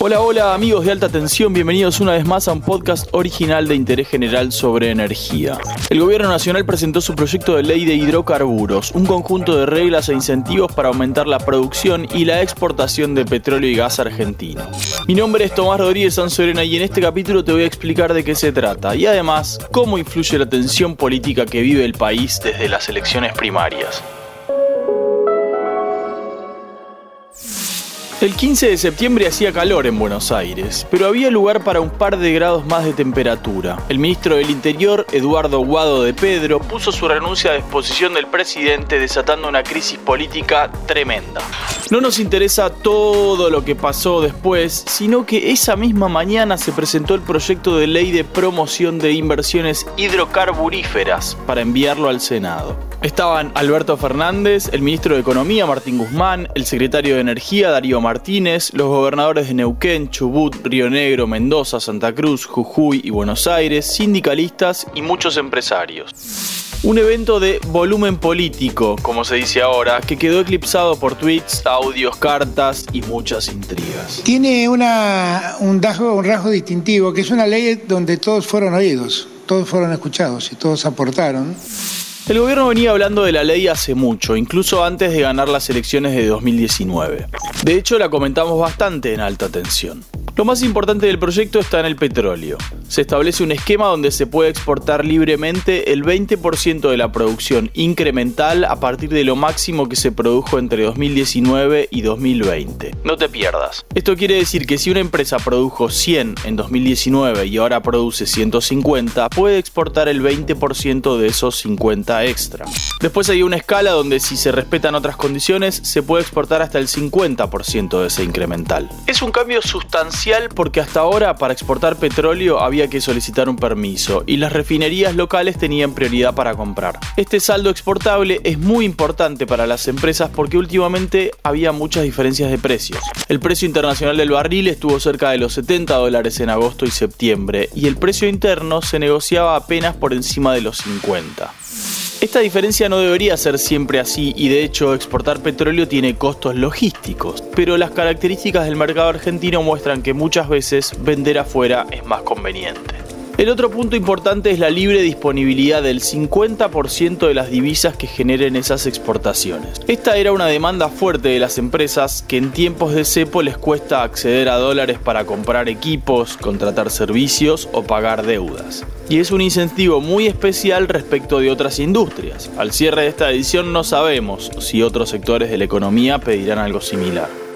Hola, hola amigos de alta tensión, bienvenidos una vez más a un podcast original de interés general sobre energía. El gobierno nacional presentó su proyecto de ley de hidrocarburos, un conjunto de reglas e incentivos para aumentar la producción y la exportación de petróleo y gas argentino. Mi nombre es Tomás Rodríguez Sanzorena y en este capítulo te voy a explicar de qué se trata y además cómo influye la tensión política que vive el país desde las elecciones primarias. El 15 de septiembre hacía calor en Buenos Aires, pero había lugar para un par de grados más de temperatura. El ministro del Interior, Eduardo Guado de Pedro, puso su renuncia a disposición del presidente desatando una crisis política tremenda. No nos interesa todo lo que pasó después, sino que esa misma mañana se presentó el proyecto de ley de promoción de inversiones hidrocarburíferas para enviarlo al Senado. Estaban Alberto Fernández, el ministro de Economía Martín Guzmán, el secretario de Energía Darío Martínez, los gobernadores de Neuquén, Chubut, Río Negro, Mendoza, Santa Cruz, Jujuy y Buenos Aires, sindicalistas y muchos empresarios. Un evento de volumen político, como se dice ahora, que quedó eclipsado por tweets, audios, cartas y muchas intrigas. Tiene un, rasgo, un rasgo distintivo, que es una ley donde todos fueron oídos, todos fueron escuchados y todos aportaron. El gobierno venía hablando de la ley hace mucho, incluso antes de ganar las elecciones de 2019. De hecho, la comentamos bastante en alta tensión. Lo más importante del proyecto está en el petróleo. Se establece un esquema donde se puede exportar libremente el 20% de la producción incremental a partir de lo máximo que se produjo entre 2019 y 2020. No te pierdas. Esto quiere decir que si una empresa produjo 100 en 2019 y ahora produce 150, puede exportar el 20% de esos 50 extra. Después hay una escala donde si se respetan otras condiciones, se puede exportar hasta el 50% de ese incremental. Es un cambio sustancial porque hasta ahora para exportar petróleo había que solicitar un permiso y las refinerías locales tenían prioridad para comprar. Este saldo exportable es muy importante para las empresas porque últimamente había muchas diferencias de precios. El precio internacional del barril estuvo cerca de los 70 dólares en agosto y septiembre y el precio interno se negociaba apenas por encima de los 50. Esta diferencia no debería ser siempre así y de hecho exportar petróleo tiene costos logísticos, pero las características del mercado argentino muestran que muchas veces vender afuera es más conveniente. El otro punto importante es la libre disponibilidad del 50% de las divisas que generen esas exportaciones. Esta era una demanda fuerte de las empresas que en tiempos de cepo les cuesta acceder a dólares para comprar equipos, contratar servicios o pagar deudas. Y es un incentivo muy especial respecto de otras industrias. Al cierre de esta edición no sabemos si otros sectores de la economía pedirán algo similar.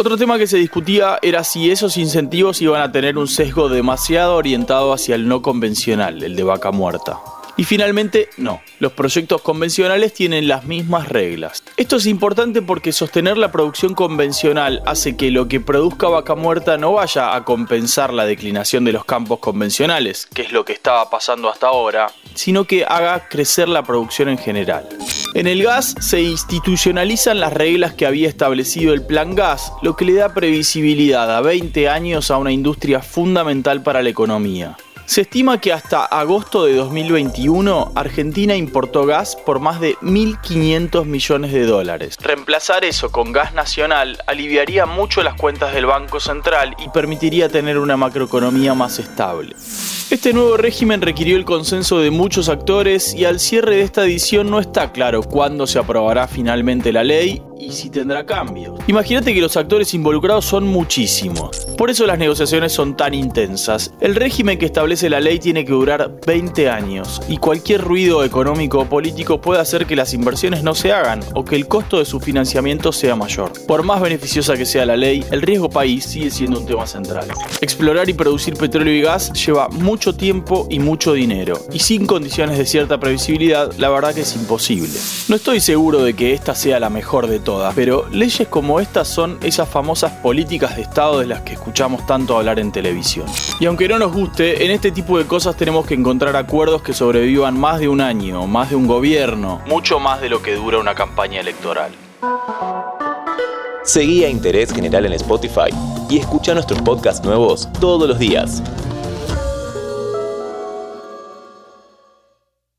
Otro tema que se discutía era si esos incentivos iban a tener un sesgo demasiado orientado hacia el no convencional, el de vaca muerta. Y finalmente, no. Los proyectos convencionales tienen las mismas reglas. Esto es importante porque sostener la producción convencional hace que lo que produzca vaca muerta no vaya a compensar la declinación de los campos convencionales, que es lo que estaba pasando hasta ahora, sino que haga crecer la producción en general. En el gas se institucionalizan las reglas que había establecido el Plan Gas, lo que le da previsibilidad a 20 años a una industria fundamental para la economía. Se estima que hasta agosto de 2021 Argentina importó gas por más de 1.500 millones de dólares. Reemplazar eso con gas nacional aliviaría mucho las cuentas del Banco Central y permitiría tener una macroeconomía más estable. Este nuevo régimen requirió el consenso de muchos actores y al cierre de esta edición no está claro cuándo se aprobará finalmente la ley y si tendrá cambios. Imagínate que los actores involucrados son muchísimos. Por eso las negociaciones son tan intensas. El régimen que establece la ley tiene que durar 20 años y cualquier ruido económico o político puede hacer que las inversiones no se hagan o que el costo de su financiamiento sea mayor. Por más beneficiosa que sea la ley, el riesgo país sigue siendo un tema central. Explorar y producir petróleo y gas lleva mucho tiempo y mucho dinero y sin condiciones de cierta previsibilidad, la verdad que es imposible. No estoy seguro de que esta sea la mejor de todas pero leyes como estas son esas famosas políticas de Estado de las que escuchamos tanto hablar en televisión. Y aunque no nos guste, en este tipo de cosas tenemos que encontrar acuerdos que sobrevivan más de un año, más de un gobierno, mucho más de lo que dura una campaña electoral. Seguí a Interés General en Spotify y escucha nuestros podcasts nuevos todos los días.